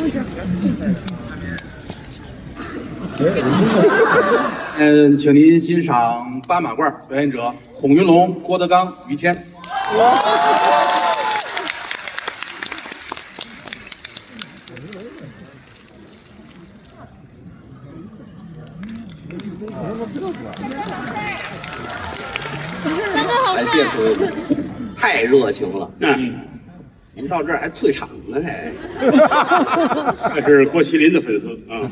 嗯，请您欣赏八马褂表演者孔云龙、郭德纲、于谦。感谢朋友们，太热情了。嗯，您到这儿还退场呢，还。这是郭麒麟的粉丝啊。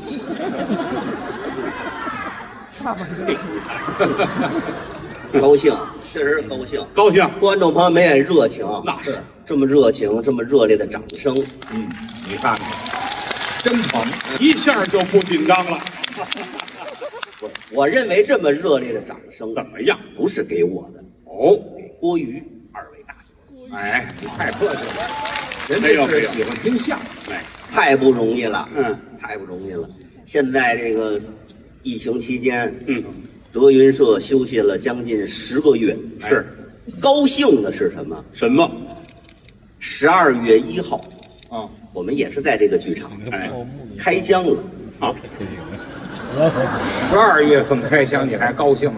高兴，确实是高兴。高兴，观众朋友们也热情，那是这么热情，这么热烈的掌声。嗯你看看，真疼！一下就不紧张了。我认为这么热烈的掌声怎么样？不是给我的，哦，给郭于二位大哥，哎，你太客气了，人没有没有家是喜欢听相声。哎，太不容易了，嗯，太不容易了。现在这个疫情期间，嗯，德云社休息了将近十个月，是高兴的是什么？什么？十二月一号，啊，我们也是在这个剧场哎，开箱了。好，十二月份开箱你还高兴？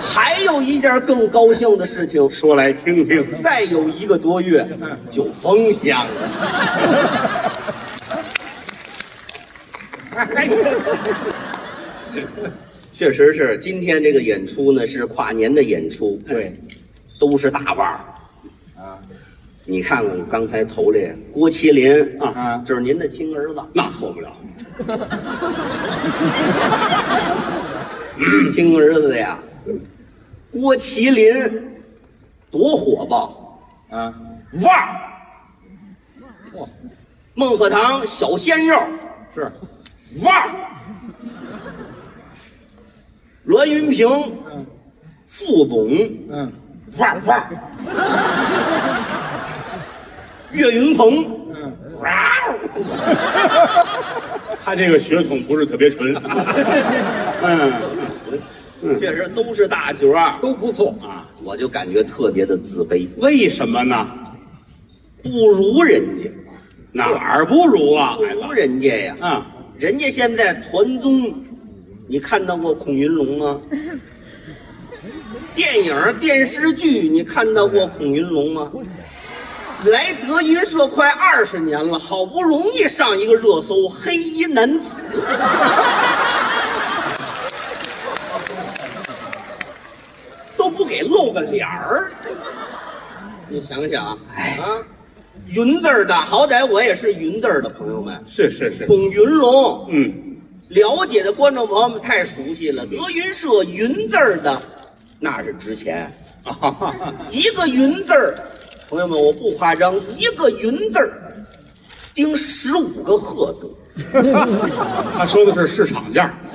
还有一件更高兴的事情，说来听听。再有一个多月就封箱了。还 确实是，今天这个演出呢是跨年的演出，对都是大腕儿。啊你看看刚才头里郭麒麟啊啊，这是您的亲儿子，那错不了。亲儿子呀。郭麒麟多火爆，啊，腕儿。孟鹤堂小鲜肉，是腕儿。栾云平嗯副总，嗯腕儿腕儿。岳云鹏。他这个血统不是特别纯。嗯，确实都是大角儿，都不错啊，我就感觉特别的自卑，为什么呢？不如人家，哪儿不如啊，不如？人家呀。啊，人家现在团综，你看到过孔云龙吗？电影、电视剧，你看到过孔云龙吗？来德云社快二十年了，好不容易上一个热搜，黑衣男子，都不给露个脸儿。你想想啊，啊，云字儿的，好歹我也是云字儿的朋友们。是是是。孔云龙，嗯，了解的观众朋友们太熟悉了。德云社云字儿的，那是值钱。一个云字儿，朋友们，我不夸张，一个云字儿钉十五个鹤字，他说的是市场价。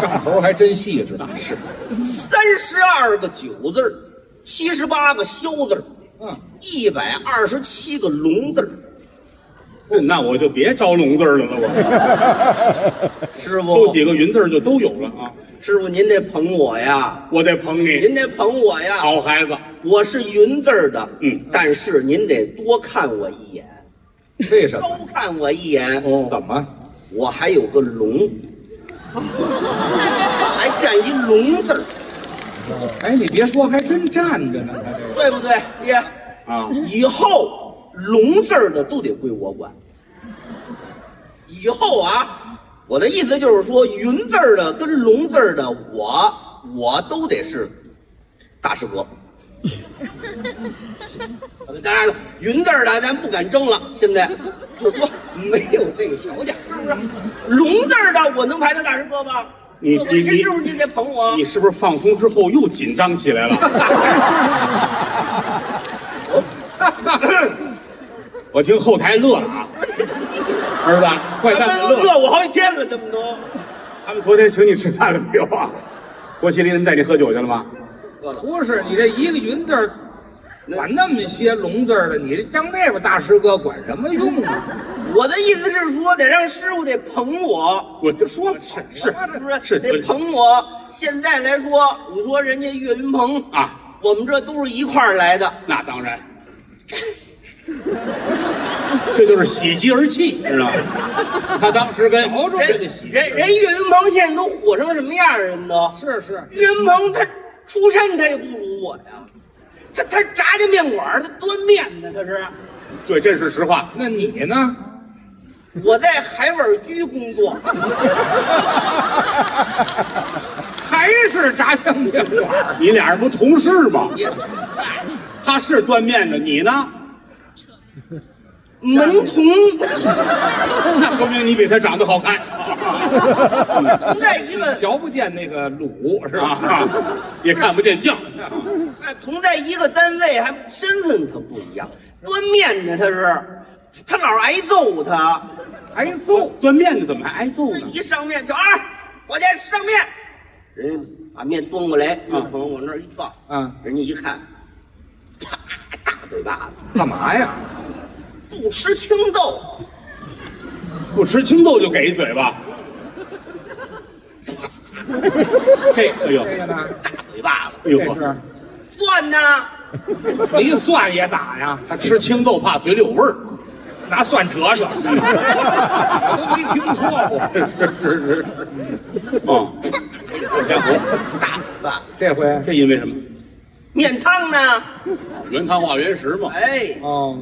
账头还真细致。那是。三十二个九字儿，七十八个肖字儿，嗯，一百二十七个龙字儿。那我就别招龙字儿了了，我 师收傅，几个云字儿就都有了啊。师傅您得捧我呀，我得捧你，您得捧我呀。好孩子。我是云字儿的，嗯但是您得多看我一眼，为什么？高看我一眼。哦怎么？我还有个龙，还占一龙字儿，哎，你别说，还真站着呢，他这。对不对，爹？啊，以后龙字儿的都得归我管。以后啊，我的意思就是说，云字儿的跟龙字儿的，我我都得是大师哥。当然了，云字儿的咱不敢争了，现在就说没有这个条件，是不是？龙字儿的我能排到大师哥吗？你你你是不是你得捧我？你是不是放松之后又紧张起来了？我听后台乐了啊，儿子，快咱蛋乐们都乐我好几天了，这么都。他们昨天请你吃饭了没有啊？郭麒麟他们带你喝酒去了吗？喝了，不是你这一个云字儿，管那么些龙字儿的，你这张那边大师哥管什么用啊？我的意思是说，得让师傅得捧我，我就说是是是不是？是得捧我。现在来说，你说人家岳云鹏，啊，我们这都是一块儿来的。那当然，这就是喜极而泣，知道吗？他当时跟毛主席的喜，人人岳云鹏现在都火成什么样儿？人都是是，岳云鹏他出身他也不如我呀，他他炸酱面馆他端面呢他是，对，这是实话。那你呢？我在海碗居工作，还是炸酱面馆？你俩人不同事吗？他是端面的，你呢？门童 那说明你比他长得好看 同在一个 瞧不见那个卤是吧？啊，也看不见酱。哎同在一个单位，还身份他不一样。端面的他是，他老挨揍他，挨揍，端面的怎么还挨揍呢？一上面就啊，我家上面，人家把面端过来，岳鹏往那儿一放，啊，人家一看，啪，大嘴巴子，干嘛呀？不吃青豆，不吃青豆就给一嘴巴。这，哎呦，这个呢？大嘴巴子，哎呦这，是蒜呢？没蒜也打呀？他吃青豆怕嘴里有味儿。拿蒜折折，我都没听说过。是是是，嗯，好家伙，大嘴巴，这回这因为什么？面汤呢？原汤化原食嘛。哎，哦，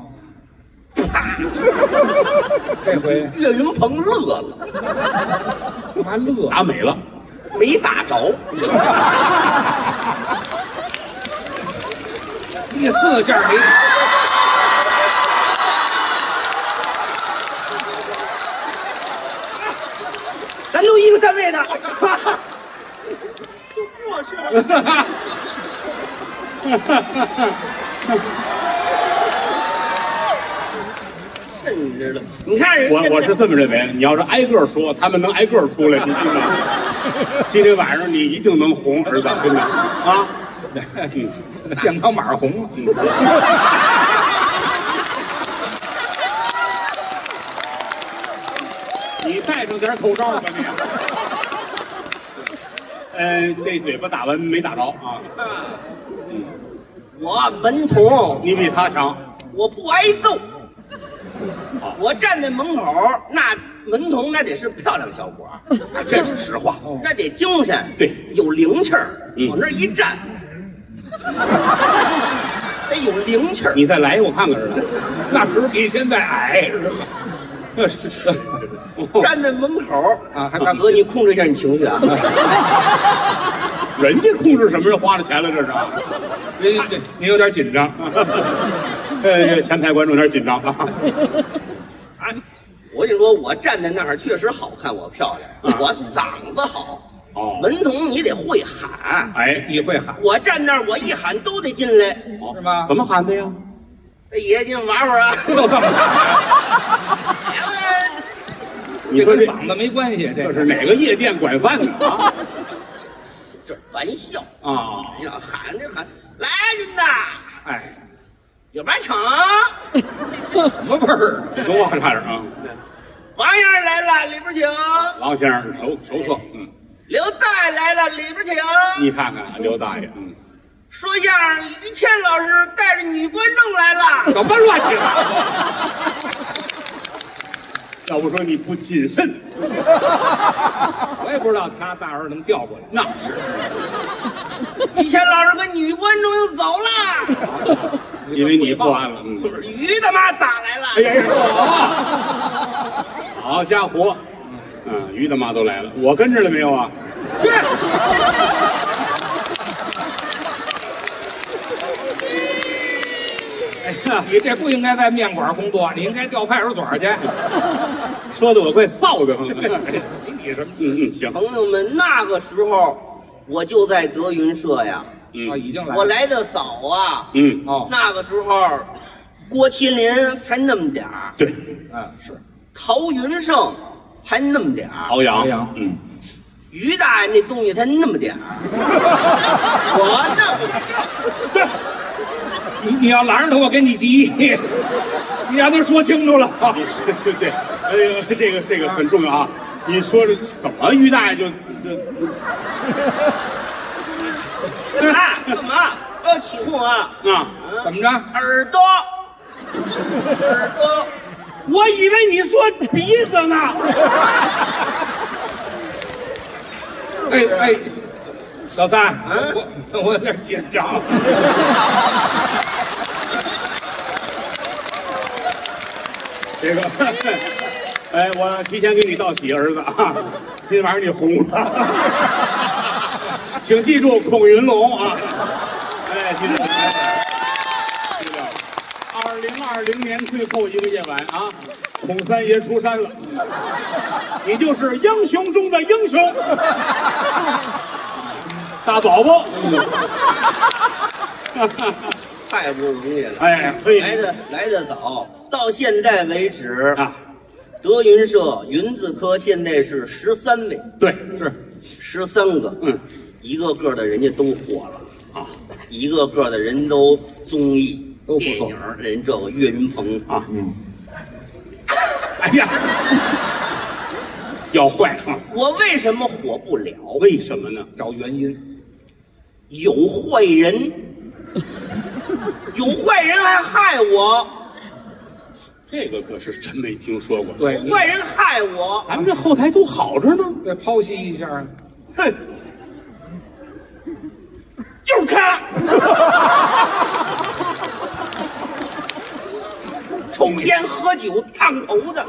这回岳云鹏乐了，干嘛乐？打美了，没打着，第四下没打，咱都一个单位的，都过去了。甚至了，你看人家我我是这么认为，你要是挨个说，他们能挨个出来，你信吗？今天晚上你一定能红，儿子，真的啊！嗯，健康码红了。你戴上点口罩吧你。呃，这嘴巴打完没打着啊？我门童，你比他强。我不挨揍。我站在门口，那门童那得是漂亮小伙儿，啊这是实话。那得精神，对有灵气儿，嗯往那儿一站，得 有灵气儿。你再来，我看看，是吧。那时候比现在矮是吧？那是是。站在门口啊大哥，你控制一下你情绪啊！人家控制什么人花了钱了？这是啊。您您您有点紧张。这这前排观众有点紧张啊。哎，我跟你说，我站在那儿确实好看，我漂亮，啊我嗓子好。哦文童你得会喊，哎，你会喊我站那儿我一喊都得进来。是吗？怎么喊的呀？大爷进玩玩啊！就这么喊？来吧你说这嗓子没关系，这这是哪个夜店管饭的啊？这是玩笑。啊，哎呀，喊就喊，来人呐，哎，有把抢！什么味儿？普通话差点啊。王先生来了，里边请。王先生熟熟客，嗯，刘大爷来了，里边请。你看看刘大爷，嗯，说相声于谦老师带着女观众来了。什么乱七八糟？要不说你不谨慎，我也不知道他大伙儿能调过来。那是于谦老师跟女观众又走了，因为你报案了，嗯，于大妈打来了。哎呀呀，好家伙，嗯，于大妈都来了，我跟着了没有啊？去，哎呀，你这不应该在面馆工作，你应该调派出所去。说的我快臊的慌了。没你什么事嗯嗯，行，朋友们，那个时候我就在德云社呀，嗯啊？已经来了。我来的早啊。嗯，哦，那个时候，郭麒麟才那么点儿，对，嗯，是陶云胜才那么点儿，敖阳，嗯，于大爷那东西才那么点儿。我那不是，你你要拦着他，我跟你急。你让他说清楚了。对对，哎呦，这个这个很重要啊！你说这怎么于大爷就就干嘛干嘛？不要起哄啊！啊？怎么着？耳朵，耳朵，我以为你说鼻子呢。哎哎，小三，嗯我我有点紧张。这个，哎，我提前给你道喜，儿子啊，今晚上你红了，请记住孔云龙啊，哎，记住，记住，二零二零年最后一个夜晚啊，孔三爷出山了，你就是英雄中的英雄，大宝宝，太不容易了。哎，可以。来的来的早，到现在为止，啊，德云社云字科现在是十三位，对，是。十三个，嗯，一个个的人家都火了，啊，一个个的人都综艺、电影，人这个岳云鹏啊，嗯，哎呀，要坏啊！我为什么火不了？为什么呢？找原因。有坏人，有坏人还害我，这个可是真没听说过。对有坏人害我，咱们这后台都好着呢。对，剖析一下啊。哼，就是他，抽烟喝酒烫头的，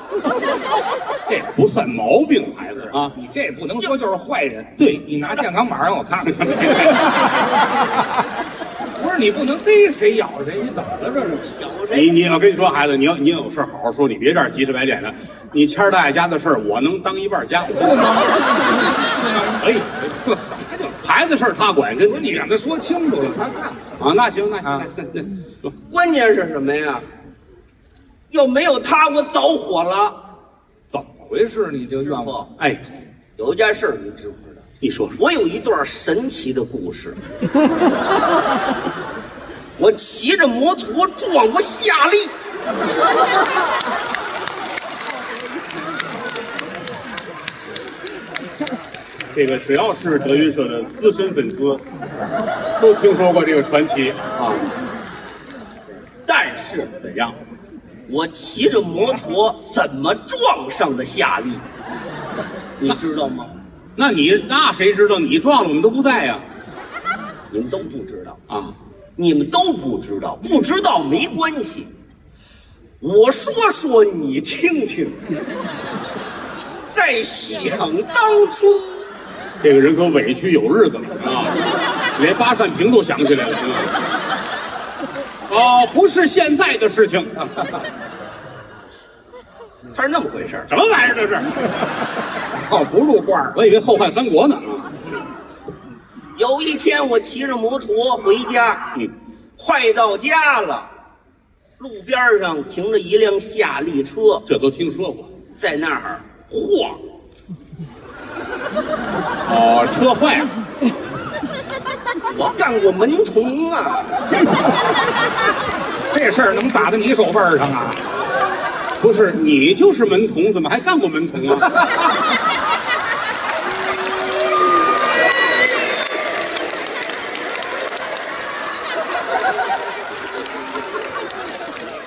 这不算毛病，孩子啊。你这不能说就是坏人。对你拿健康码让我看看。不是你不能逮谁咬谁，你怎么了这是？咬谁？你你，我跟你说，孩子，你要你有事好好说，你别这样急赤白脸的。你谦儿大爷家的事儿，我能当一半家。可以，这什么叫？孩子事儿他管，真的不是你让他说清楚了，他干。啊？那行，那啊行，那 那说关键是什么呀？要没有他，我早火了。怎么回事？你就怨我？哎，有一件事儿你知不知道？你说说。我有一段神奇的故事。我骑着摩托撞过夏利，这个只要是德云社的资深粉丝，都听说过这个传奇啊。但是怎样？我骑着摩托怎么撞上的夏利？你知道吗？那你那谁知道你撞了，我们都不在呀、你们都不知道，啊。你们都不知道，不知道没关系。我说说你听听，在想当初。这个人可委屈有日子了啊，连八扇屏都想起来了。啊、哦，不是现在的事情，他是那么回事儿什么玩意儿这是？哦，不入罐儿。我以为后汉三国呢。有一天，我骑着摩托回家，嗯，快到家了，路边上停着一辆夏利车，这都听说过。在那儿晃。哦，车坏了。我干过门童啊，这事儿能打到你手背儿上啊？不是你就是门童，怎么还干过门童啊？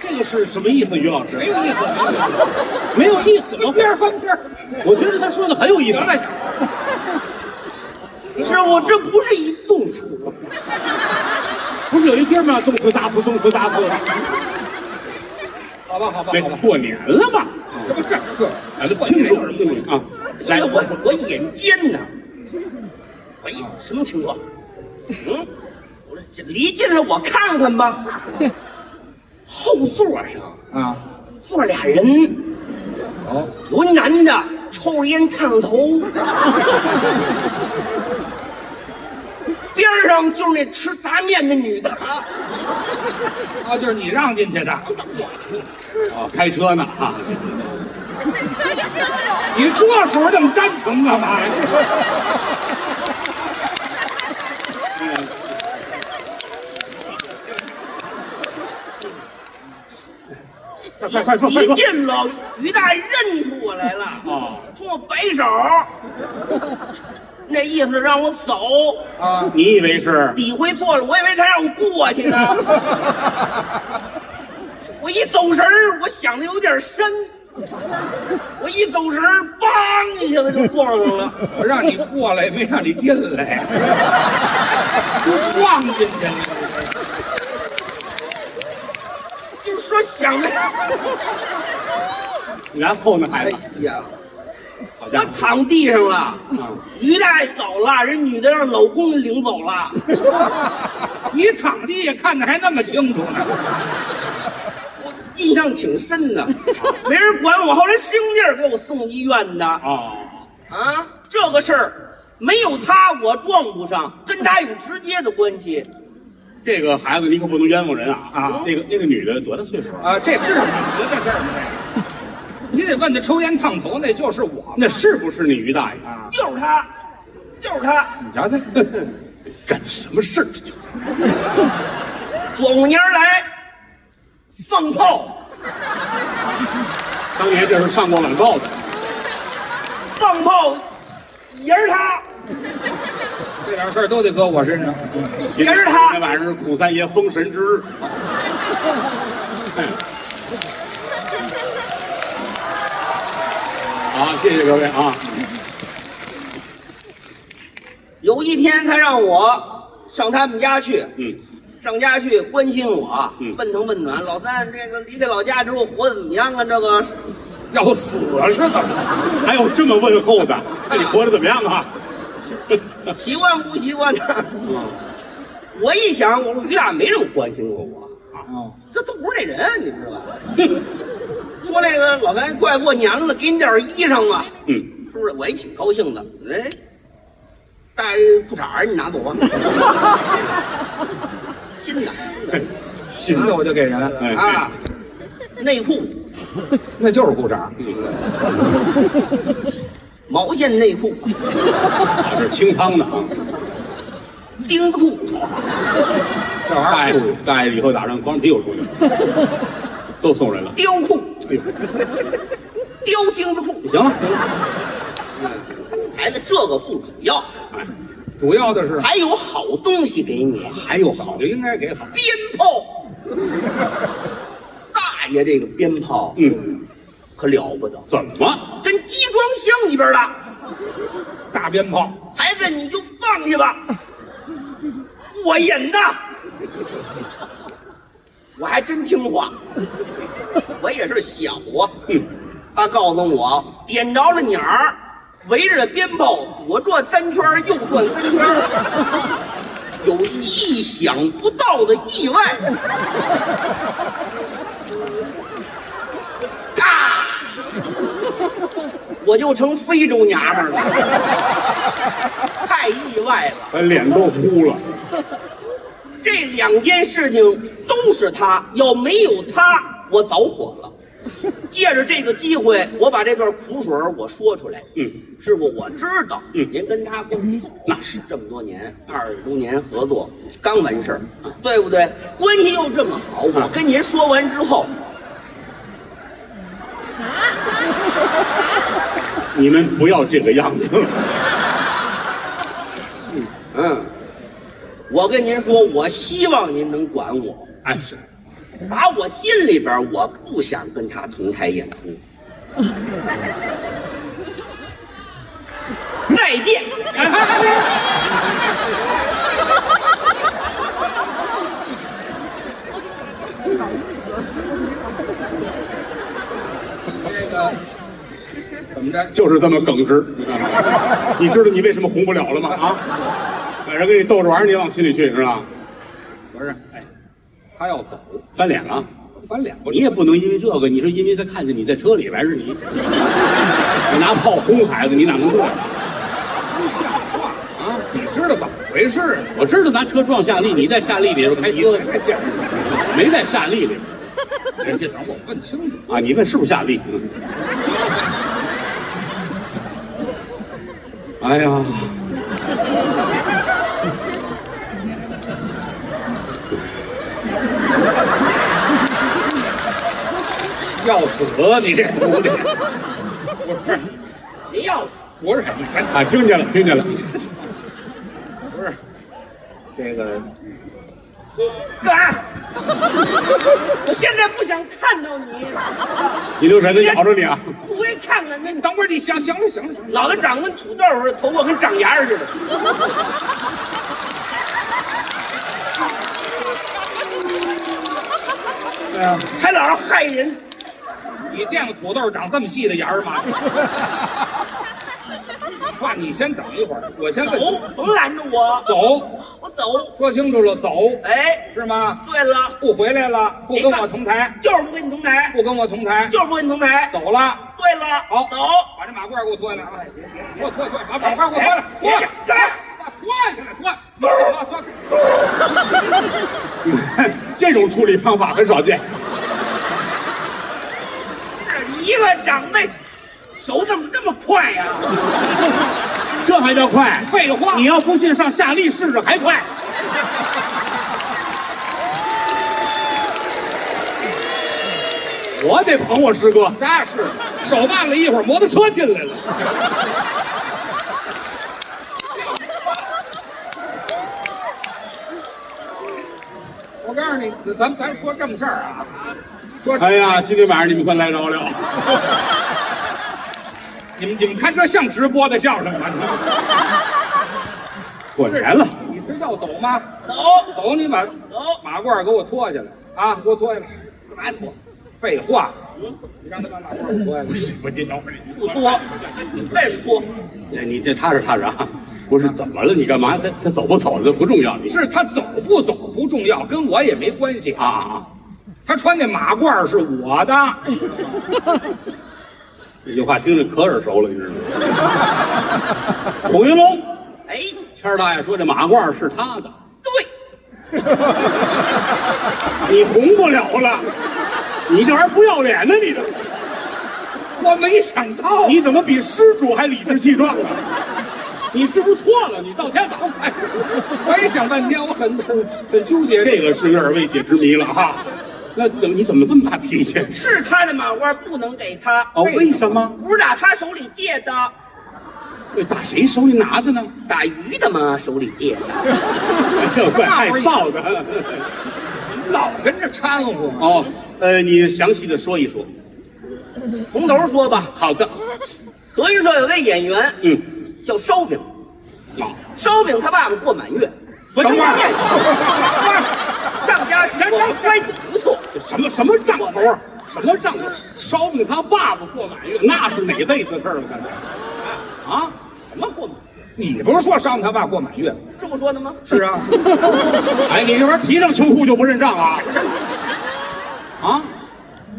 这个是什么意思，于老师？没有意思，没有意思吗？翻篇儿翻篇儿。我觉得他说的很有意思。师傅，这不是一动词，不是有一歌吗？动词大词，动词大词。好吧，好吧，过年了嘛？这不这是个咱们庆祝啊！来哎，我我眼尖呢，我一什么情况？嗯，我说这离近了，我看看吧。后座上啊，坐俩人，哦，有一男的抽烟烫头，边上就是那吃炸面的女的啊。啊，就是你让进去的。哦，开车呢啊。你这时候这么单纯干嘛快快快说一！进了，于大爷认出我来了，哦，冲我摆手，那意思让我走。啊，你以为是？理会错了，我以为他让我过去呢。我 我一走神儿，我想的有点深，我一走神儿，梆一下子就撞上了。我让你过来，没让你进来，就撞进去了。就是说想的，然后呢，孩哎子，呀，我好家伙，躺地上了。啊，于大爷走了，人女的让老公给领走了。你躺地下看的还那么清楚呢？我印象挺深的，没人管我，后来使用劲儿给我送医院的哦，啊。这个事儿没有他我撞不上，跟他有直接的关系。这个孩子你可不能冤枉人啊！啊那个那个女的多大岁数啊？啊，这是你的事儿吗？这个，你得问他抽烟烫头，那就是我。那是不是你于大爷啊？就是他，就是他，你瞧瞧，干的什么事儿？这就 转过年来放炮，当年这是上过晚报的，放炮也是他，这点事儿都得搁我身上。今也是他今天晚上是孔三爷封神之日。哎 好，谢谢各位啊！有一天他让我上他们家去，嗯，上家去关心我，嗯问疼问暖。老三，这个离开老家之后活得怎么样啊？这个要死是怎么？还有这么问候的，那你活得怎么样啊？习惯不习惯呢？我一想，我说于大没这么关心过我，啊，这都不是那人，你知道吧？说那个老三快过年了，给你点衣裳吧，嗯，是不是？我也挺高兴的。哎，带裤衩儿你拿走吧，新的 新的我就给人，哎，啊，内裤那就是裤衩。毛线内裤，啊，这是清仓的啊。钉子裤，这玩意儿，大爷以后打仗光屁股出去，都送人了。貂裤，哎呦，貂钉子裤。行了。行了，孩子，这个不主要，哎，主要的是还有好东西给你，还有好就应该给好。鞭炮。大爷这个鞭炮。嗯，可了不得，怎么？跟集装箱里边的。大鞭炮，孩子，你就放下吧，过瘾呐！我还真听话，我也是小啊。嗯，他告诉我，点着了鸟儿，围着鞭炮左转三圈，右转三圈，有意想不到的意外。我就成非洲娘们儿了，太意外了。把脸都糊了。这两件事情都是他，要没有他，我早火了。借着这个机会，我把这段苦水我说出来。嗯，师傅，我知道，嗯您跟他关系好，那是这么多年，二十多年合作，刚完事儿，对不对？关系又这么好，我跟您说完之后，你们不要这个样子。嗯，我跟您说，我希望您能管我，哎，是，打我心里边，我不想跟他同台演出。再见。这 个怎么着？就是这么耿直。你知道你为什么红不了了吗？啊，把人跟你逗着玩儿，你往心里去是吧？不是，哎，他要走，翻脸了。翻脸了你也不能因为这个，你说因为他看见你在车里，边是你，你拿炮轰孩子，你哪能过呀？不像话啊！你知道怎么回事呢？我知道拿车撞夏利，你在夏利里边开车，太像没在夏利里这这等我问清楚。啊？你问是不是夏利？哎呀，要死你这徒弟！不是你要死？不是，你先啊，听见了，听见了。不是这个干！我现在不想看到你，你留神，他咬着你啊！不会看看那你等会儿，你行行了行了行了，脑袋长跟土豆似的，头发跟长牙似的。对呀，还老是害人。你见过土豆长这么细的眼儿吗？爸，你先等一会儿，我先走问。，甭拦着我，走，我走。说清楚了，走，哎，是吗？对了，不回来了，不跟我同台，就是不跟你同台，不跟我同台，就是不跟你同台。走了。对了，好，走。把这马褂给我脱下来啊！给我脱脱，把马褂给我脱下来，脱哎干嘛脱下来，脱，脱脱。你看这种处理方法很少见。是一个长辈，手怎么这么快呀、这还叫快？废话你要不信，上夏利试试，还快。我得捧我师哥，那是手慢了一会儿，摩托车进来了。我告诉你，咱咱说正事儿啊，说哎呀，今天晚上你们算来着了。你们你们看这像直播的相声吗？过年 了，你是要走吗？走，走，你把走，马褂给我脱下来啊！给我脱下来，干嘛脱？废话，你让他把马褂脱下来。我这等会儿不脱，为什么脱？这你这踏实踏实啊！不是怎么了？你干嘛？他他走不走这不重要，你是他走不走不重要，跟我也没关系啊。啊！他穿那马褂是我的，这句话听着可耳熟了，你知道吗？孔云龙，哎，谦儿大爷说这马褂是他的，对，你红不了了，你这玩意儿不要脸呢！你这我没想到，你怎么比施主还理直气壮啊？你是不是错了？你道歉吧。我也想半天，我很很很纠结。这个是有点未解之谜了哈。那怎么你怎么这么大脾气？是他的马褂不能给他，哦，为什么？不是打他手里借的，打谁手里拿的呢？打鱼的吗手里借的。哎呦，怪害臊的。老跟着掺和。哦，呃，你详细的说一说。从头说吧，好的。德云社有位演员嗯，叫烧饼，好。烧饼他爸爸过满月，不等会儿上家去，我们关系。什么什么账头啊？什么账头？烧饼他爸爸过满月，那是哪辈子的事儿了？那是啊？什么过满月？你不是说烧饼他爸过满月吗？这么说的吗？是啊，哎，你这玩意儿提上秋裤就不认账啊？啊？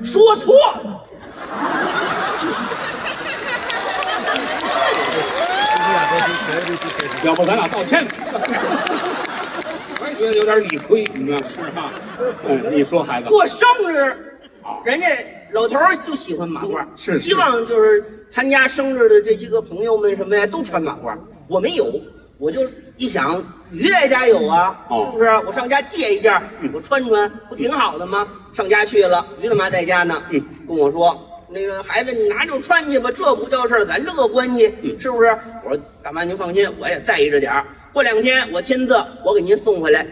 说错了，要不咱俩道歉吧？有点理亏。你看是吧？嗯，你说孩子。过生日，人家老头儿就喜欢马褂，是是希望就是参加生日的这些个朋友们什么呀都穿马褂。我没有，我就一想，于大家有啊，哦是不是？我上家借一件，我穿穿，不挺好的吗？上家去了，于大妈在家呢，嗯跟我说。那个孩子，你拿就穿去吧，这不叫事儿，咱这个关系，嗯是不是？我说大妈您放心，我也在意着点儿。过两天我亲自我给您送回来。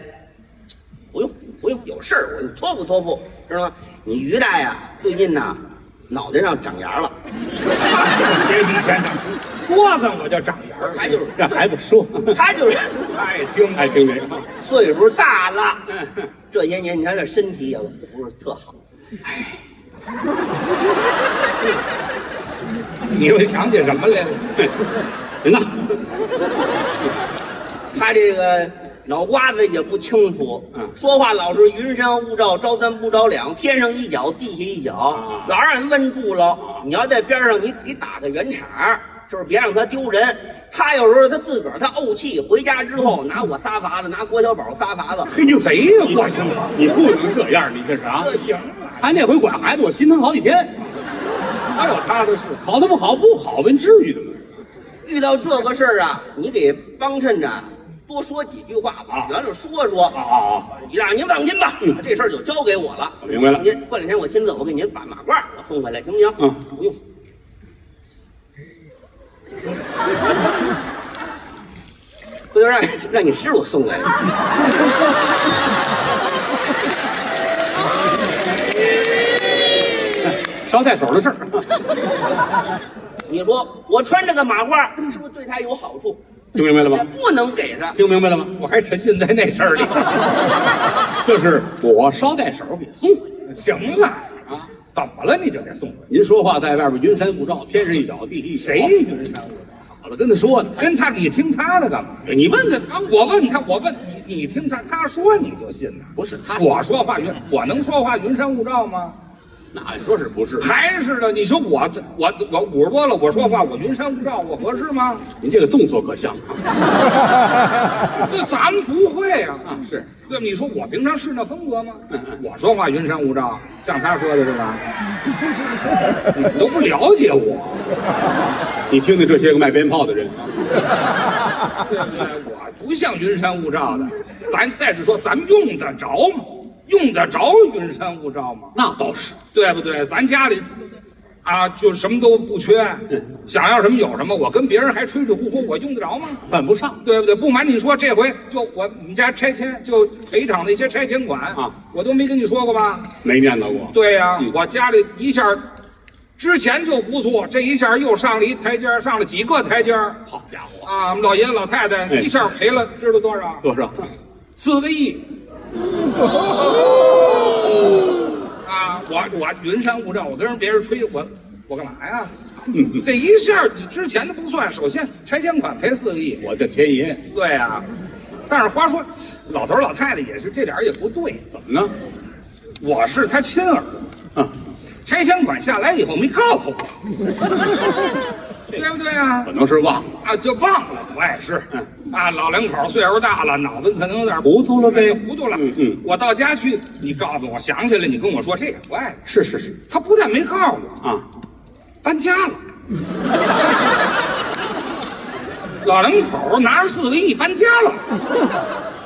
不用不用，有事儿我给你托付托付，知道吗？你于大爷，最近呐，脑袋上长芽了，别提先生，脖子我就长芽儿，他就是让孩子说，他就是爱听爱听这个。岁数大了，这些年你看这身体也不是特好，哎 你又想起什么来了？人呢？他这个脑瓜子也不清楚，嗯说话老是云山雾罩，朝三不着两，天上一脚地下一脚，啊老让人问住了。你要在边上，你得打个圆场儿，是不是别让他丢人？他有时候他自个儿他怄气，回家之后拿我撒法子，拿郭小宝撒法子，嘿你，谁呀？我行了，你不能这样，你这是啊？这行啊。他那回管孩子，我心疼好几天。哪有他的事，考得不好不好呗，至于的吗？遇到这个事儿啊，你得帮衬着多说几句话吧，圆圆说说。啊啊啊！让您放心吧，这事儿就交给我了。明白了。您过两天我亲自我给您把马褂我送回来，行不行？嗯，不用。回头让让你师傅送来。捎带手的事儿。你说我穿这个马褂是不是对他有好处？听明白了吗？不能给他。听明白了吗？我还沉浸在那事儿里。就是我捎带手给送回去。行了啊，怎么了？你就给送回去？您说话在外边云山雾罩，天上一脚地下一小谁云山雾罩好了跟他说呢？跟他，你听他的干嘛？你问他，他我问他，我问你，你听他，他说你就信呢？不是他我说话云，我能说话云山雾罩吗？那你说是不是？还是的，你说我这我我五十多了，我说话我云山雾罩，我合适吗？您这个动作可像啊！这咱们不会啊，啊，是对吧？你说我平常是那风格吗？我说话云山雾罩，像他说的是吧？你都不了解我，你听听这些个卖鞭炮的人，对不对？我不像云山雾罩的，咱再者说，咱们用得着吗？用得着云山雾罩吗？那倒是。对不对？咱家里啊，就什么都不缺，想要什么有什么。我跟别人还吹吹呼呼，我用得着吗？犯不上。对不对？不瞒你说，这回就我你们家拆迁就赔偿那些拆迁款啊，我都没跟你说过吧？没念叨过。对呀、我家里一下之前就不错，这一下又上了一台阶，上了几个台阶好家伙，啊！我们老爷子老太太哎一下赔了，知道多少？多少？四个亿。啊，我我云山雾罩，我跟人别人吹我我干嘛呀？这一下之前的不算，首先拆迁款赔四个亿，我的天爷，对呀、但是话说，老头儿老太太也是这点儿也不对，怎么呢？我是他亲儿子，啊，拆迁款下来以后没告诉我，对不对啊、可能是忘了，啊，就忘了，不碍事。啊，老两口岁数大了，脑子可能有点糊涂了呗。糊涂了。嗯嗯，我到家去，你告诉我想起来，你跟我说这也不碍事。是是是他不但没告诉我，啊，搬家了。老两口拿着四个亿搬家了，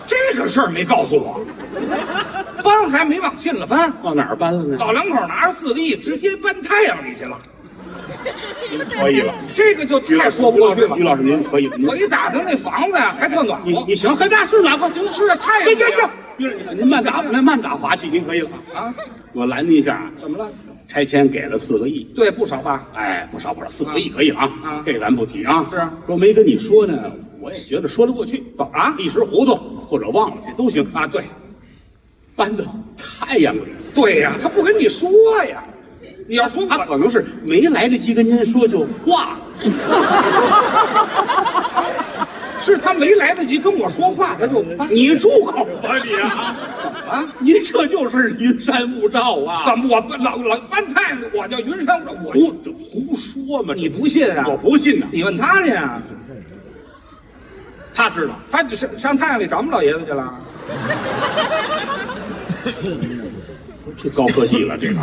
这个事儿没告诉我。搬还没往近了搬，往哪儿搬了呢？老两口拿着四个亿直接搬太阳里去了，可以了，这个就太说不过去了于。老师您可以了，您我一打听那房子呀，还特暖和。你你行，还大是暖和，行了，是啊太行行行，于老师您慢打，您慢打法器，您可以了啊。啊，我拦您一下，怎么了？拆迁给了四个亿，对，不少吧？哎，不少不少，四个亿可以了啊啊，这个咱不提啊。是啊说没跟你说呢，我也觉得说得过去。怎么了一时糊涂或者忘了，这都行。啊，对，搬到太阳里，对呀、他不跟你说呀。你要说，他可能是没来得及跟您说就忘了。是他没来得及跟我说话，他就。你住口吧你啊！啊，您这就是云山雾罩啊！怎么我不老老搬太阳，我叫云山雾，我胡胡说嘛！你不信啊？我不信呐，你问他去啊。他知道。他上上太阳里找我们老爷子去了。这 高科技了，这个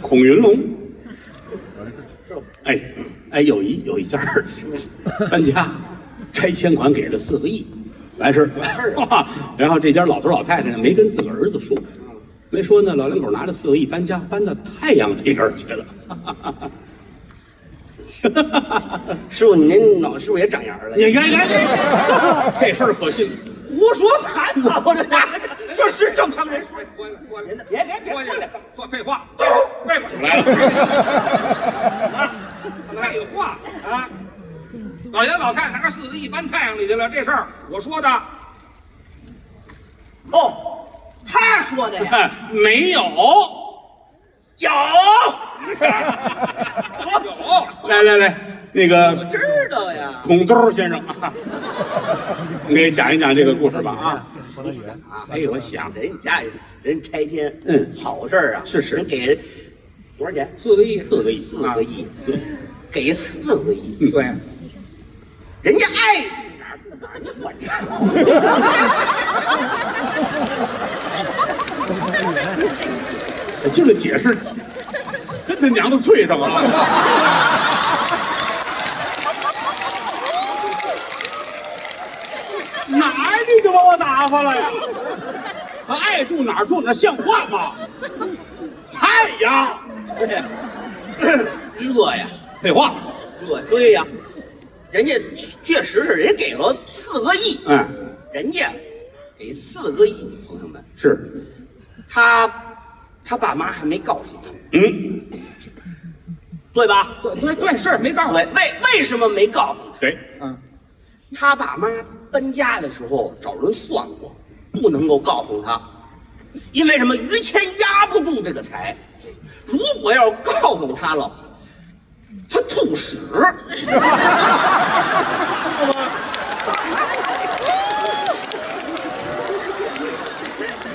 孔云龙。哎哎，有一有一家儿搬家，拆迁款给了四个亿，完事儿。然后这家老头老太太呢，没跟自个儿子说，没说呢，老两口拿着四个亿搬家，搬到太阳那边去了。师傅，你那脑是不是也长眼儿了？你看看，这事儿可信？胡说八道！我这这这是正常人说。过来过来，别别别别过来过来！多废话，废话来了，废话啊！老爷子老太太拿着四个亿搬太阳里去了，这事儿我说的。哦，他说的呀，没有。有，有，来来来，那个我知道呀。孔兜先生啊，你给讲一讲这个故事吧啊。啊，哎，我想人家里人拆迁，嗯。好事儿啊，是是。人给人多少钱？四个亿，四个亿，四个亿，给四个亿，对，人家爱住哪儿住哪儿，你管着？这个解释跟他娘的脆上了。哪儿你就把我打发了呀？他爱住哪儿住哪儿，像话吗？太阳，热呀，废话。热，对呀，人家确实是人家给了四个亿，嗯，人家给四个亿，朋友们，是，他他爸妈还没告诉他，嗯，对吧？对对对，是没告诉他，为为什么没告诉他？对，他爸妈搬家的时候找人算过，不能够告诉他，因为什么？于谦压不住这个财，如果要告诉他了，他吐屎，知道吗？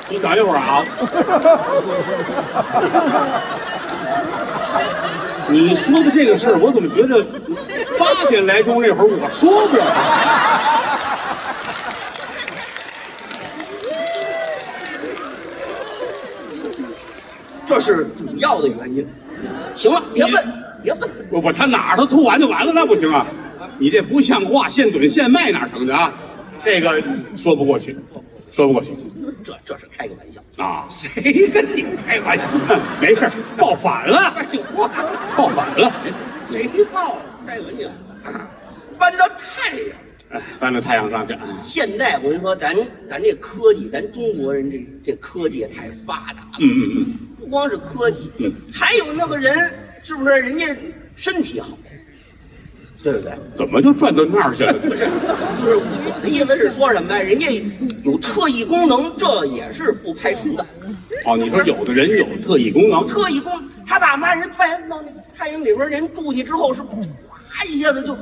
你等一会儿啊。你说的这个事儿，我怎么觉得八点来钟那会儿我说过？这是主要的原因。行了，别问，别问。我我，他哪儿他吐完就完了，那不行啊！你这不像话，现怼现卖哪成的啊？这个说不过去，说不过去这这是开个玩笑。啊！谁跟你开玩笑？没事儿，报反了，废话，报反了。没报，开玩笑。搬到太阳。哎，搬到太阳上去。现在我跟你说，咱咱这科技，咱中国人这这科技也太发达了。嗯嗯嗯，不光是科技，嗯还有那个人，是不是人家身体好，对不对？怎么就转到那儿去了？不是，就是我的意思是说什么呀？人家有特异功能，这也是不排除的。哦，你说有的人有特异功能，特异功，他爸妈人搬到那个太阳里边，人住去之后是唰一下子就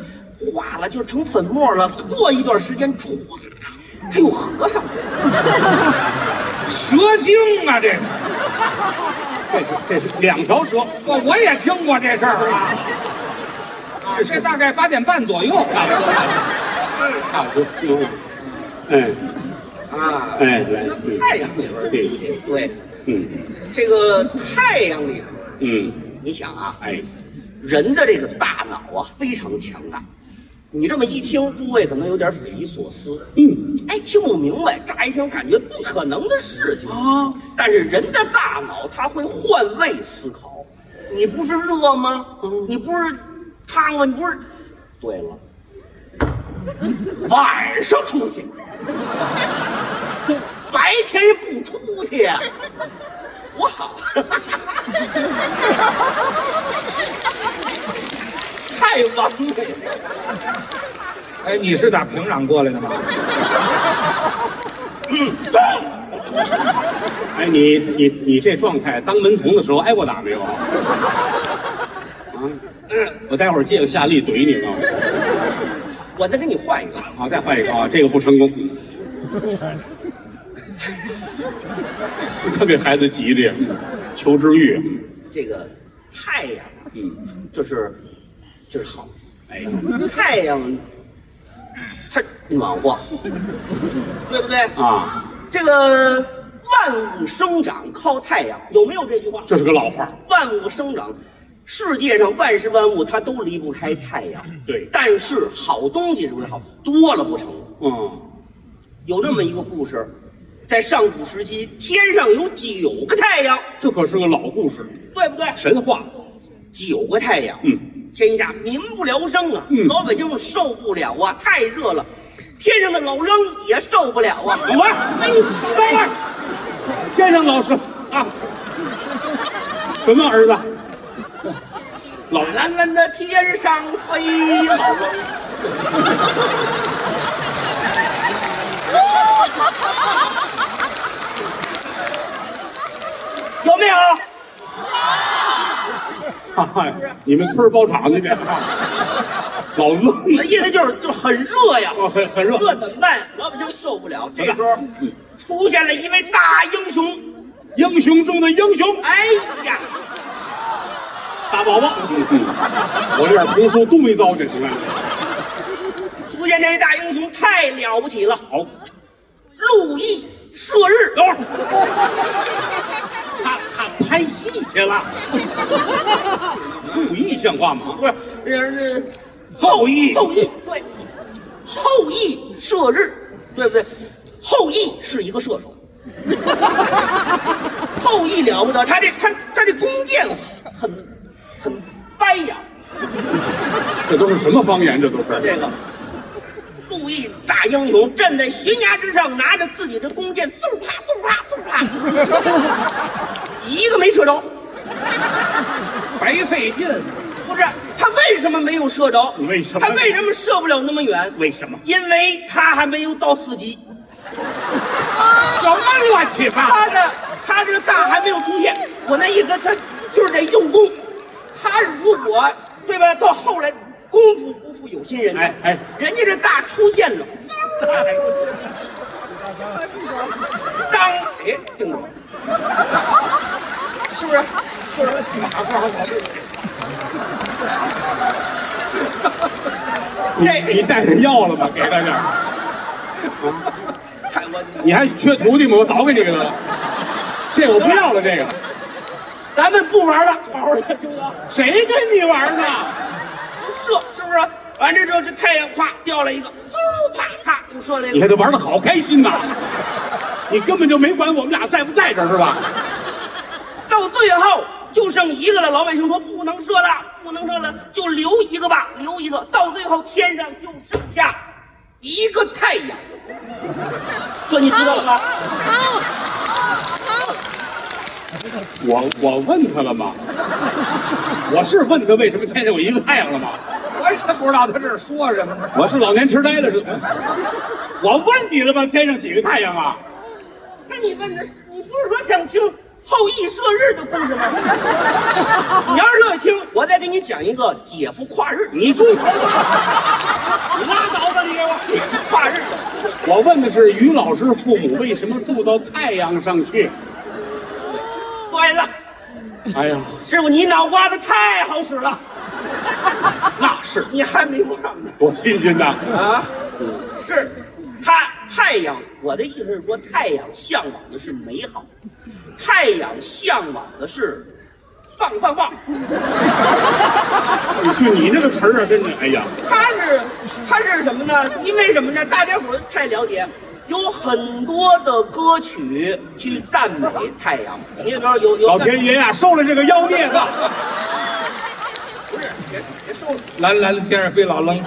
化了，就成粉末了。过一段时间，唰，他又合上了。蛇精啊，这是这是这是两条蛇。我我也听过这事儿啊。啊，这大概八点半左右，差不多。嗯，哎。啊，哎，来，嗯太阳里边对对，嗯。这个太阳里边，嗯，你想啊，哎，人的这个大脑啊非常强大。你这么一听，诸位可能有点匪夷所思，嗯，哎，听不明白，乍一听感觉不可能的事情。啊。但是人的大脑它会换位思考，你不是热吗？你不是烫吗？你不是？对了，晚上出去，白天不出去，多好。太完美了！哎，你是打平壤过来的吗？哎，你你你这状态，当门童的时候挨过打没有啊？啊，我待会儿借个夏利怼你啊！我再给你换一个。好，再换一个啊，这个不成功。他给孩子急的呀，求知欲。这个太阳，嗯，这是这是好。哎，太阳它暖和，对不对？啊，这个万物生长靠太阳，有没有这句话？这是个老话。万物生长，世界上万事万物它都离不开太阳。对但是好东西是会好，多了不成。嗯，有这么一个故事，在上古时期，天上有九个太阳，这可是个老故事，对不对？神话。九个太阳，嗯，天下民不聊生啊，嗯老百姓受不了啊，太热了，天上的老扔也受不了啊。什么？哎，你等会儿，天上老师啊，什么儿子？老蓝蓝的天上飞老扔，有没有？哈哈，你们村儿包场那边啊，老愣我的意思就是，就很热呀，啊，很很热。热怎么办？老百姓受不了。这时候出现了一位大英雄，英雄中的英雄，哎呀，大宝宝。我这点评书都没糟践，你看。出现这位大英雄太了不起了，好，路易射日。等会儿，他他拍戏去了，故意像话吗？不是，这是后羿后羿对，后羿射日，对不对？后羿是一个射手，后羿了不得，他这他他这弓箭很很掰呀，这都是什么方言？这都是这个。陆毅大英雄站在悬崖之上，拿着自己的弓箭，嗖啪嗖啪嗖啪，一个没射着。白费劲。不是他为什么没有射着？为什么他为什么射不了那么远？为什么？因为他还没有到四级，什么乱七八糟？他的他这个大还没有出现。我那意思，他就是得用功。他如果对吧，到后来功夫不负有心人。哎哎，人家这大出现了，当哎定住了，是不是？是不是？哪块好？你这你带着药了吗？给他点儿。你还缺徒弟吗？我早给你个得了。这我不要了，这个。咱们不玩了，好好的，行不行？谁跟你玩呢？射是不是？完这之后，这太阳啪掉了一个，呜啪啪你射那个。你看这玩的好开心呐！你根本就没管我们俩在不在这儿是吧？到最后就剩一个了，老百姓说不能射了，不能射了，就留一个吧，留一个。到最后天上就剩下一个太阳，这你知道了吗？我我问他了吗？我是问他为什么天上有一个太阳了吗？我也不知道他这是说什么呢。我是老年痴呆了是？我问你了吗？天上几个太阳啊？那你问的，你不是说想听后羿射日的故事吗？你要是乐意听，我再给你讲一个姐夫跨日。你住口！你拉倒吧你给我！姐 夫跨日，我问的是于老师父母为什么住到太阳上去？对了，哎呀，师傅你脑瓜子太好使了，那是你还没忘呢。多新鲜呐！啊，是，他太阳，我的意思是说，太阳向往的是美好，太阳向往的是棒棒棒。就你这个词儿啊，真的，哎呀，他是他是什么呢？因为什么呢？大家伙儿太了解，有很多的歌曲去赞美太阳。你比如说有有老天爷呀，收了这个妖孽吧！不是别别收了蓝蓝的，天上飞老愣。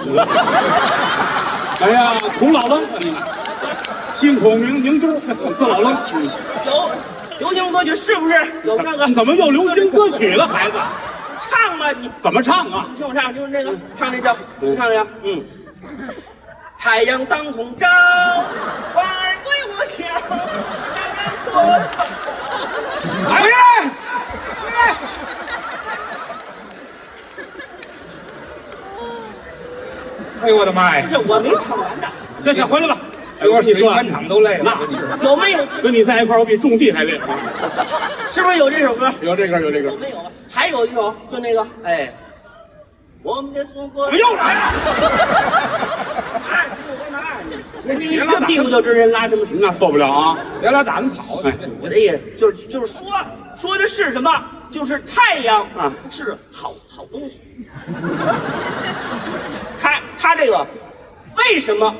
哎呀，孔老愣，姓孔名名都，字老愣。有流行歌曲是不是有那个怎么又流行歌曲了，孩子？唱吧你？怎么唱啊？你听我唱，就是那个唱那叫，你唱那个，嗯。太阳当空照，花儿对我笑，太阳说了。哎呀！哎呦我的妈呀不！是我没唱完的，行行，回来吧。哎，我你说啊全场都累了。有没有？跟你在一块儿，我比种地还累。是不是有这首歌？有这个，有这个有。没有啊？还有一首，就那个，哎，我们的祖国。又来了？啊，是我干嘛？你你这屁股就知人拉什么屎。那错不了啊。别老打那跑哎的。我的意思就是就是说说的是什么？就是太阳啊是好好东西。他他这个为什么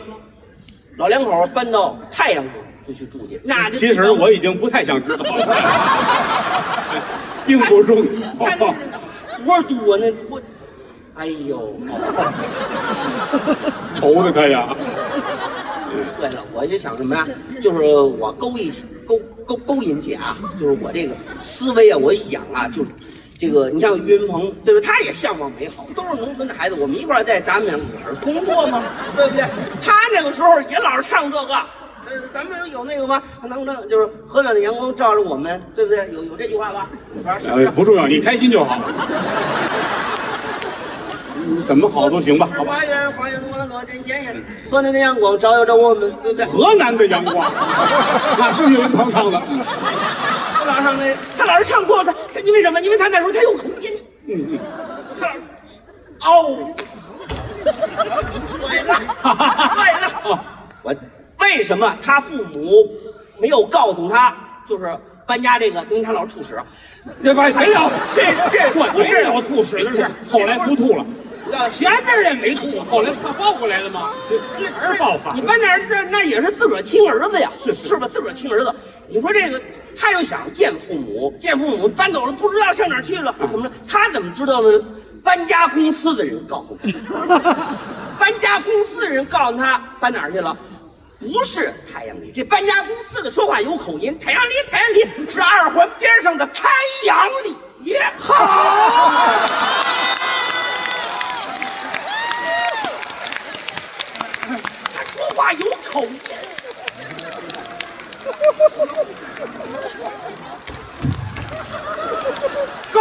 老两口搬到太阳上就去住去？那其实我已经不太想知道了，并不重要。多多那多，哎呦！愁的他呀。对了，我就想什么呀？就是我勾引勾勾勾引姐啊，就是我这个思维啊，我想啊，就是这个你像岳云鹏，对不对？他也向往美好，都是农村的孩子，我们一块在咱们哪儿工作嘛，对不对？他那个时候也老是唱这个，呃，咱们有那个吗？能不能就是和暖的阳光照着我们，对不对？有有这句话吧？反正，？不重要，你开心就好。你怎么好都行吧，好吧。花园花园花朵真鲜艳，河南的阳光照耀着我们，对不对？河南的阳光，那是岳云鹏唱的。他老唱那，他老是唱错，他他因为什么？因为他那时候他有口音。嗯嗯，他老哦，对了，对了，我 为什么他父母没有告诉他，就是搬家这个，因为他老是吐屎。这把没有，这这不是没有吐屎的事，后来不吐了。主要前面也没吐，后来他抱过来了吗？你。搬那儿那那也是自个儿亲儿子呀，是吧？自个儿亲儿子，你说这个，他又想见父母，见父母搬走了，不知道上哪儿去了，怎么了？他怎么知道呢？搬家公司的人告诉他，搬家公司的人告诉他搬哪儿去了，不是太阳里，这搬家公司的说话有口音。太阳里，太阳里是二环边上的开阳里。好，他说话有口音。高。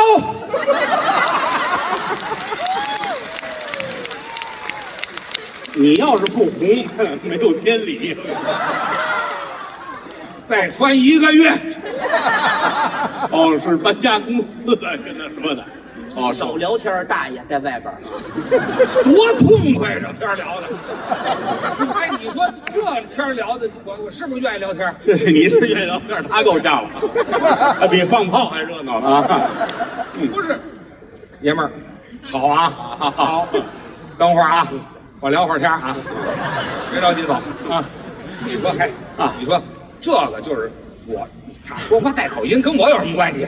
你要是不红，没有天理。再穿一个月。哦，是搬家公司的跟他说的。哦，少聊天，大爷在外边多痛快，这天聊的。哎，你说这天聊的，我我是不是愿意聊天？这是你是愿意聊天，他够呛了，他比放炮还热闹啊！不是，爷们儿，好啊，好，等会儿啊。我聊会儿天啊，别着急走啊。你说，嘿啊，你说这个就是我，他说话带口音，跟我有什么关系？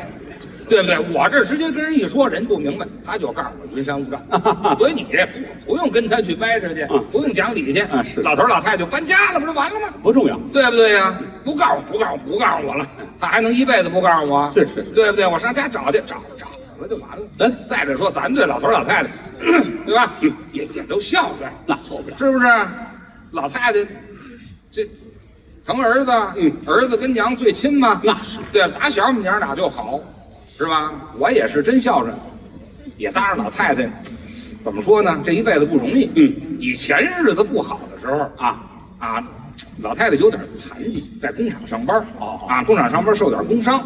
对不对？我这直接跟人一说，人不明白，他就告诉我云山雾罩。所以你不不用跟他去掰扯去，不用讲理去啊。是老头老太太就搬家了，不就完了吗？不重要，对不对呀？不告诉不告诉不告诉我了，他还能一辈子不告诉我？是是，对不对？我上家找去找找。那就完了。咱再者说，咱对老头老太太，对吧？也也都孝顺，那错不了，是不是？老太太这疼儿子，嗯，儿子跟娘最亲嘛，那是对。打小我们娘俩就好，是吧？我也是真孝顺，也当上老太太，怎么说呢？这一辈子不容易。嗯，以前日子不好的时候啊啊，老太太有点残疾，在工厂上班，哦。啊，工厂上班受点工伤，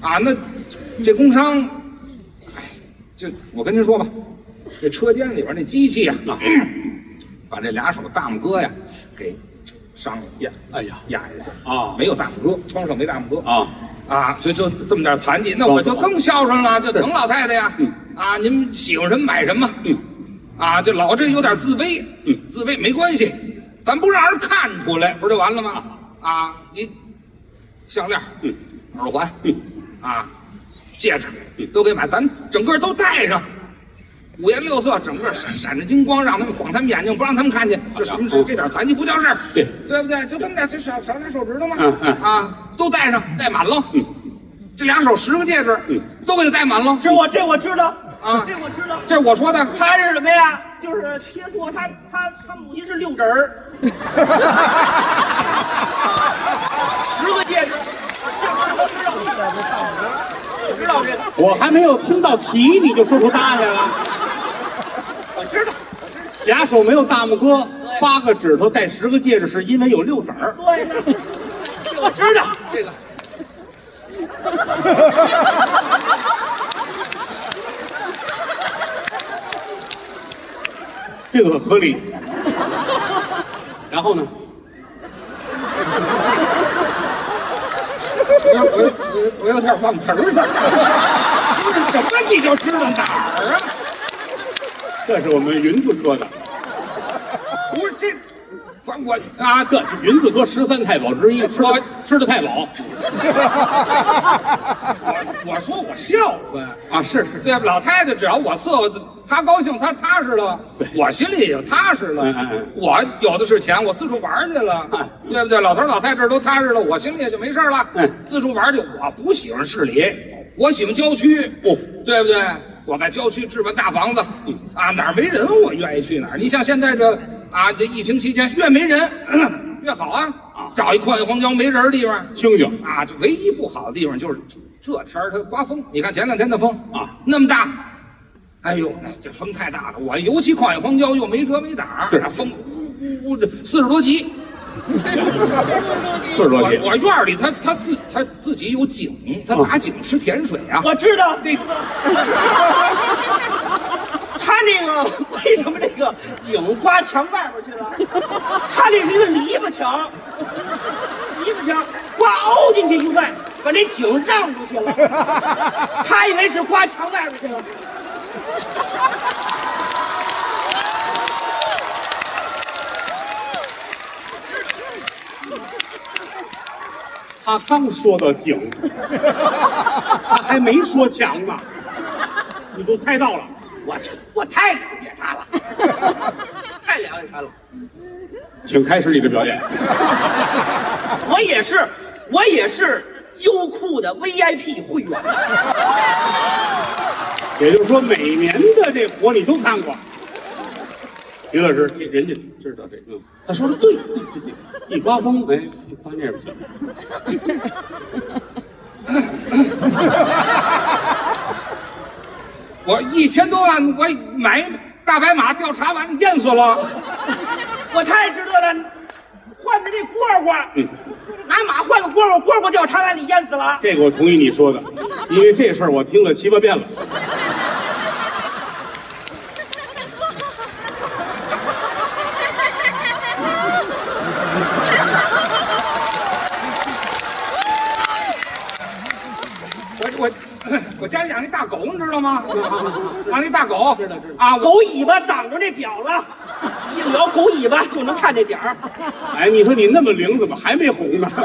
啊，那这工伤。就我跟您说吧，这车间里边那机器呀、啊，把这俩手大拇哥呀给伤了压，哎呀。压下去啊，没有大拇哥，窗上没大拇哥。啊啊，就就这么点残疾，那我就更孝顺了，就疼老太太呀，啊，您喜欢什么买什么，啊，就老这有点自卑，自卑没关系，咱不让人看出来，不就完了吗？啊，你项链，耳环，啊。戒指都给买，咱整个都戴上，五颜六色，整个闪闪着金光，让他们晃他们眼睛，不让他们看见。这什么这点残疾不叫事儿，对对不对？就这么点，就少少点手指头嘛。啊，都戴上，戴满了。这两手十个戒指，都给他戴满了。是我这我知道啊，这我知道。这我说的。他是什么呀？就是切磋他他他母亲是六指儿，十个戒指。我知道。知道这个，我还没有听到齐，你就说出答案来了。我知道，俩手没有大拇哥，八个指头戴十个戒指，是因为有六指儿。我知道这个。这个合理。然后呢？我我我我有点忘词儿了，这什么你就知道哪儿啊？这是我们云字哥的，不是这，反我啊，这是云字哥十三太保之一，吃我吃的太饱。我 我说我孝顺啊，是是，对，老太太只要我伺候她高兴，她踏实了，我心里也就踏实了。我有的是钱，我四处玩去了，对不对？老头老太这都踏实了，我心里也就没事了。嗯，四处玩去，我不喜欢市里，我喜欢郊区。哦，对不对？我在郊区置办大房子，啊，哪儿没人我愿意去哪儿。你像现在这啊，这疫情期间越没人 越好啊，找一旷野荒郊没人的地方清静啊。就唯一不好的地方就是 这天儿它刮风。你看前两天的风啊，那么大，哎呦，那这风太大了。我尤其旷野荒郊又没遮没挡，是风呜呜呜的四十多级。四十多斤。我院里他他自他自己有井，他打井吃甜水啊。我知道那，他那个为什么那个井刮墙外边去了？他那是一个篱笆墙，篱笆墙刮凹进去一块，把那井让出去了。他以为是刮墙外边去了。他刚说到井，他还没说墙呢，你都猜到了。我我太了解他了，太了解他了。请开始你的表演。我也是，我也是优酷的 VIP 会员。也就是说，每年的这活你都看过。于老师，这人家知道这个，嗯，他说的对，对对对，一刮风，哎，刮那边去。我一千多万，我买大白马调查完淹死了。我太值得了，换的这蝈蝈，嗯，拿马换个蝈蝈，蝈蝈调查完你淹死了。这个我同意你说的，因为这事儿我听了七八遍了。我我我家里养那大狗，你知 道吗？啊，那大狗，知道知道啊，狗尾巴挡着那表了，一撩狗尾巴就能看这点儿。哎，你说你那么灵，怎么还没红呢？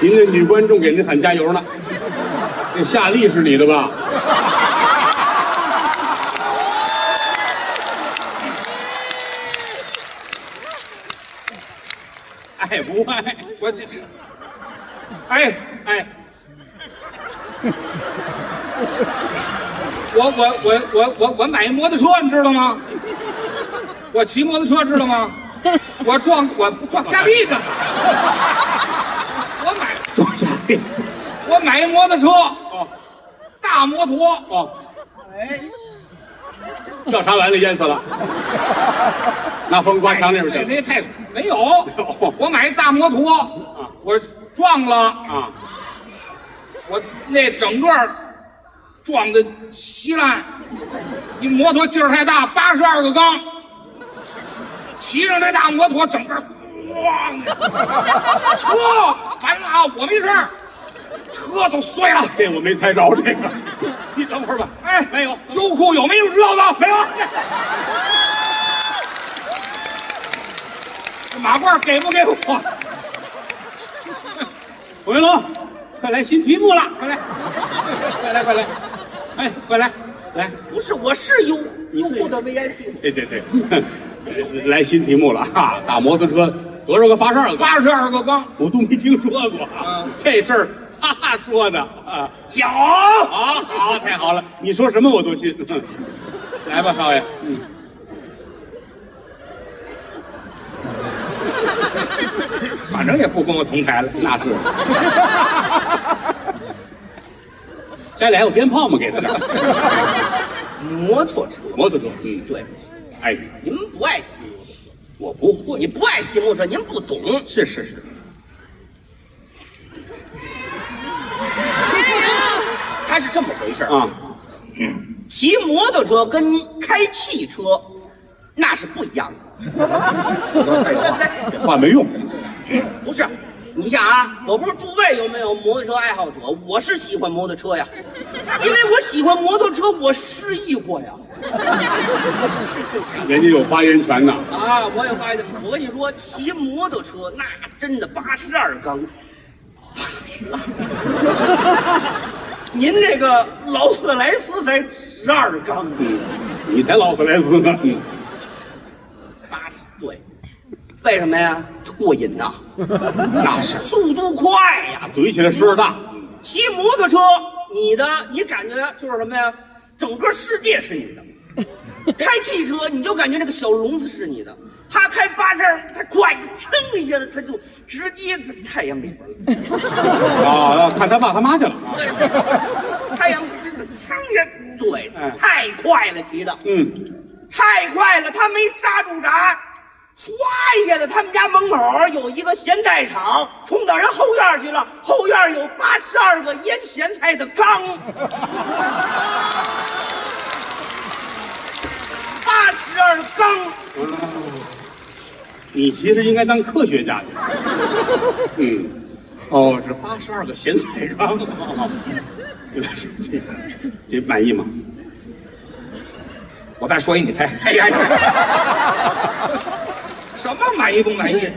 您的女观众给您喊加油呢，那夏利是你的吧？我这，哎哎，我我我我我我买摩托车，你知道吗？我骑摩托车，知道吗？我撞我撞夏利呢。我买撞夏利我买一摩托车，哦大摩托，哦，哎，调查完了淹死了，那风刮墙那边去了那那太没有，我买一大摩托，我撞了啊！我那整个撞的稀烂，一摩托劲儿太大，八十二个缸，骑上这大摩托，整个咣，车完了啊，我没事儿车都碎了。这我没猜着这个，你等会儿吧。哎，没有优酷有没有知道的？没有。这马褂给不给我？孔云龙，快来新题目了，快来，快来，快来，哎，快来，来，不是，我是优优酷的 VIP。对对对，来新题目了哈！大摩托车多少个？八十二个，八十二个缸，我都没听说过啊。这事儿他说的啊。有，好好，太好了！你说什么我都信。来吧，少爷。嗯。反正也不跟我同台了。那是。家里还有鞭炮吗？给他点。摩托车，摩托车，嗯，对，哎，您不爱骑摩托车，我不会。你不爱骑摩托车，您不懂。是是是。它是这么回事儿啊，骑摩托车跟开汽车那是不一样的，话没用。不是，你想啊，我不是诸位有没有摩托车爱好者？我是喜欢摩托车呀，因为我喜欢摩托车，我失忆过呀。人家有发言权呐。啊，我有发言权。我跟你说，骑摩托车那真的八十二缸，八十二。您这个劳斯莱斯才十二缸，嗯，你才劳斯莱斯呢。嗯，八十对，为什么呀？它过瘾呐，那是速度快呀。怼起来声儿大。骑摩托车，你的你感觉就是什么呀？整个世界是你的。开汽车，你就感觉那个小笼子是你的。他开八十二，他快，噌一下子他就直接在太阳里边了。啊，看他爸他妈去了。太阳这这噌呀，对，太快了骑的，嗯，太快了，他没刹住闸，唰一下子，他们家门口有一个咸菜厂，冲到人后院去了，后院有八十二个腌咸菜的缸。八十二缸，你其实应该当科学家去。嗯，哦，是八十二个咸菜缸。这这这满意吗？我再说一，你猜。哎呀，什么满意不满意？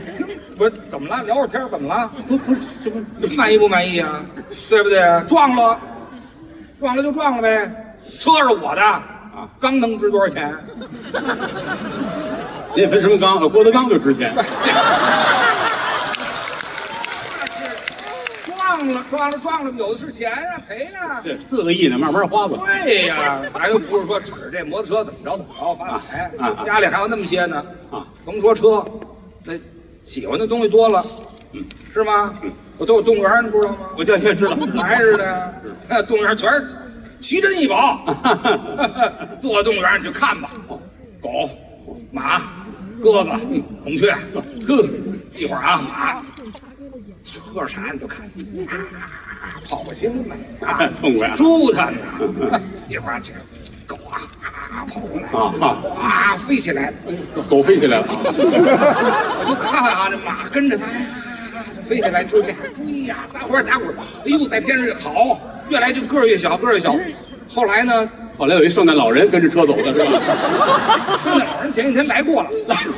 不是怎么了？聊会儿天怎么了？不不是，这不满意不满意啊？对不对？撞了，撞了就撞了呗，车是我的啊，缸能值多少钱？您也分什么缸？呃郭德纲就值钱。撞了撞了撞了，有的是钱啊、赔呀、这四个亿呢，慢慢花吧。对呀，咱又不是说指着这摩托车怎么着怎么着发财啊啊家里还有那么些呢啊！甭说车，那喜欢的东西多了，嗯是吗？我都有动物园，你不知道吗？我这这知道。还是的呀，那动物园全是奇珍异宝。坐动物园你就看吧，狗、马、鸽子、孔雀，呵，一会儿啊马喝着茶你就看，啊跑过心来啊，痛快啊舒坦呐。一会儿这狗啊啊跑过来啊啊哇飞起来，狗飞起来了。我就看啊，这马跟着它，飞起来追呀追呀，撒欢打滚儿，哎呦，在天上好，越来就个儿越小，个儿越小。后来呢，后来有一圣诞老人跟着车走的是吧？圣诞老人前几天来过了，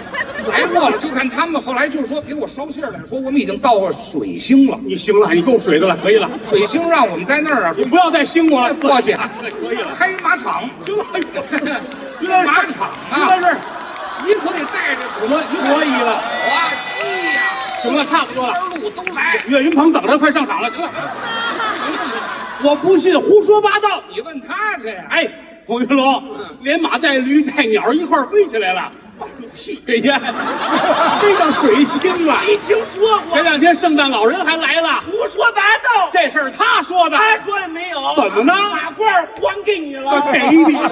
来过了，就看他们后来就是说给我捎信儿来说，我们已经到了水星了。你行了，你够水的了，可以了。水星让我们在那儿啊，说你不要再兴我了，过去可以了。开马场，哎呦，马场啊，原来是你可得带着可可以了。我去呀，行了，差不多了。二路都来。岳云鹏等着，快上场了，行了。我不信，胡说八道。你问他去呀？哎，孔云龙，连马带驴带鸟一块儿飞起来了。哎呀，飞到水星了。没听说过前，两天圣诞老人还来了，胡说八道。这事儿他说的。他说也没有？怎么呢马褂还给你了。给你。